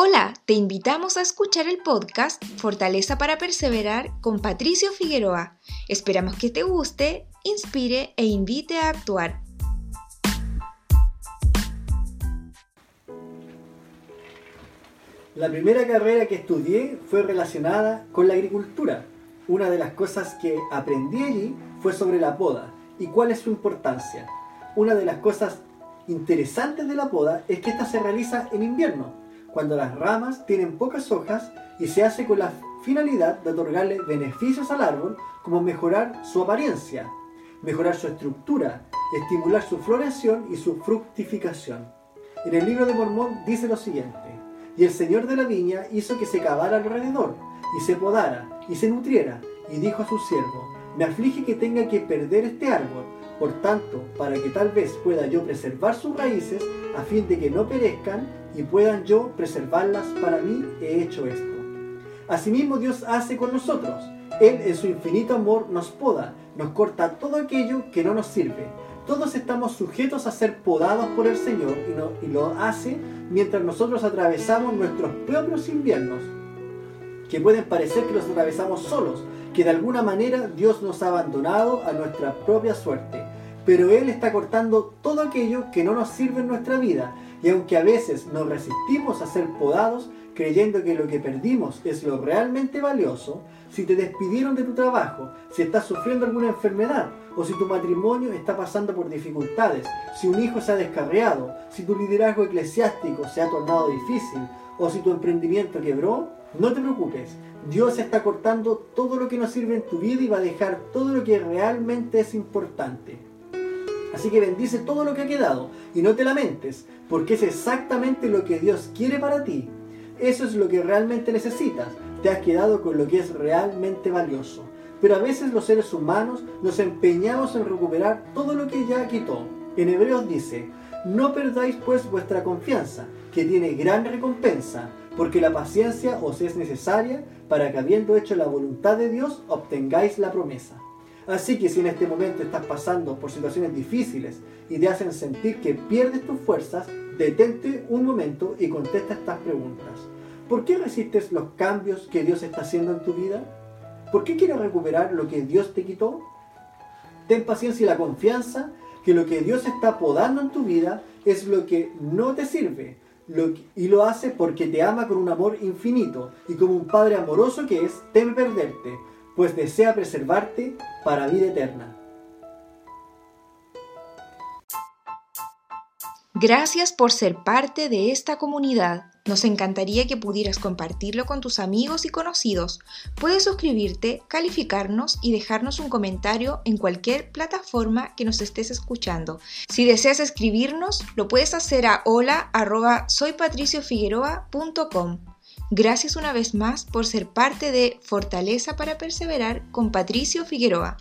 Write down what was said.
Hola, te invitamos a escuchar el podcast Fortaleza para Perseverar con Patricio Figueroa. Esperamos que te guste, inspire e invite a actuar. La primera carrera que estudié fue relacionada con la agricultura. Una de las cosas que aprendí allí fue sobre la poda y cuál es su importancia. Una de las cosas interesantes de la poda es que esta se realiza en invierno cuando las ramas tienen pocas hojas y se hace con la finalidad de otorgarle beneficios al árbol como mejorar su apariencia, mejorar su estructura, estimular su floración y su fructificación. En el libro de Mormón dice lo siguiente, y el Señor de la viña hizo que se cavara alrededor, y se podara, y se nutriera, y dijo a su siervo, me aflige que tenga que perder este árbol, por tanto, para que tal vez pueda yo preservar sus raíces, a fin de que no perezcan, y puedan yo preservarlas para mí, he hecho esto. Asimismo Dios hace con nosotros. Él en su infinito amor nos poda, nos corta todo aquello que no nos sirve. Todos estamos sujetos a ser podados por el Señor y, y lo hace mientras nosotros atravesamos nuestros propios inviernos, que pueden parecer que los atravesamos solos, que de alguna manera Dios nos ha abandonado a nuestra propia suerte. Pero Él está cortando todo aquello que no nos sirve en nuestra vida y aunque a veces nos resistimos a ser podados, creyendo que lo que perdimos es lo realmente valioso, si te despidieron de tu trabajo, si estás sufriendo alguna enfermedad, o si tu matrimonio está pasando por dificultades, si un hijo se ha descarriado, si tu liderazgo eclesiástico se ha tornado difícil, o si tu emprendimiento quebró, no te preocupes. Dios está cortando todo lo que no sirve en tu vida y va a dejar todo lo que realmente es importante. Así que bendice todo lo que ha quedado y no te lamentes, porque es exactamente lo que Dios quiere para ti. Eso es lo que realmente necesitas. Te has quedado con lo que es realmente valioso. Pero a veces los seres humanos nos empeñamos en recuperar todo lo que ya quitó. En Hebreos dice, no perdáis pues vuestra confianza, que tiene gran recompensa, porque la paciencia os es necesaria para que habiendo hecho la voluntad de Dios obtengáis la promesa. Así que si en este momento estás pasando por situaciones difíciles y te hacen sentir que pierdes tus fuerzas, detente un momento y contesta estas preguntas. ¿Por qué resistes los cambios que Dios está haciendo en tu vida? ¿Por qué quieres recuperar lo que Dios te quitó? Ten paciencia y la confianza que lo que Dios está podando en tu vida es lo que no te sirve. y lo hace porque te ama con un amor infinito y como un Padre amoroso que es, teme perderte pues desea preservarte para vida eterna. Gracias por ser parte de esta comunidad. Nos encantaría que pudieras compartirlo con tus amigos y conocidos. Puedes suscribirte, calificarnos y dejarnos un comentario en cualquier plataforma que nos estés escuchando. Si deseas escribirnos, lo puedes hacer a hola@soypatriciofigueroa.com. Gracias una vez más por ser parte de Fortaleza para Perseverar con Patricio Figueroa.